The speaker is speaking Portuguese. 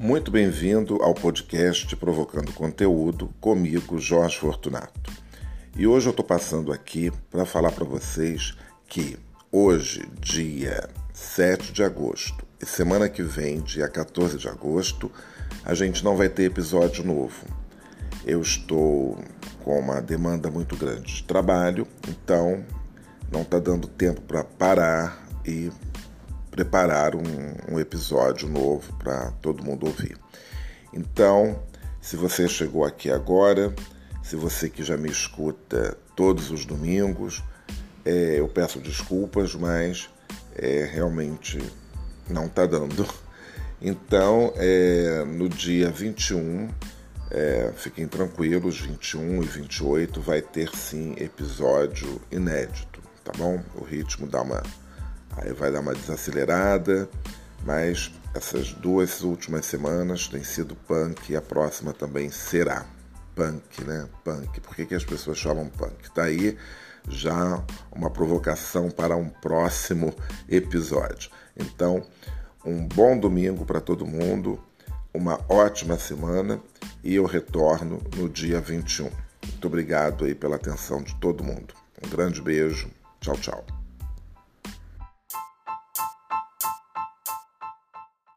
Muito bem-vindo ao podcast Provocando Conteúdo comigo, Jorge Fortunato. E hoje eu estou passando aqui para falar para vocês que hoje, dia 7 de agosto, e semana que vem, dia 14 de agosto, a gente não vai ter episódio novo. Eu estou com uma demanda muito grande de trabalho, então não está dando tempo para parar e preparar um, um episódio novo para todo mundo ouvir. Então, se você chegou aqui agora, se você que já me escuta todos os domingos, é, eu peço desculpas, mas é, realmente não está dando. Então, é, no dia 21, é, fiquem tranquilos, 21 e 28 vai ter sim episódio inédito, tá bom? O ritmo dá uma Aí vai dar uma desacelerada, mas essas duas últimas semanas tem sido punk e a próxima também será punk, né? Punk. Por que, que as pessoas chamam punk? Tá aí já uma provocação para um próximo episódio. Então, um bom domingo para todo mundo, uma ótima semana e eu retorno no dia 21. Muito obrigado aí pela atenção de todo mundo. Um grande beijo. Tchau, tchau.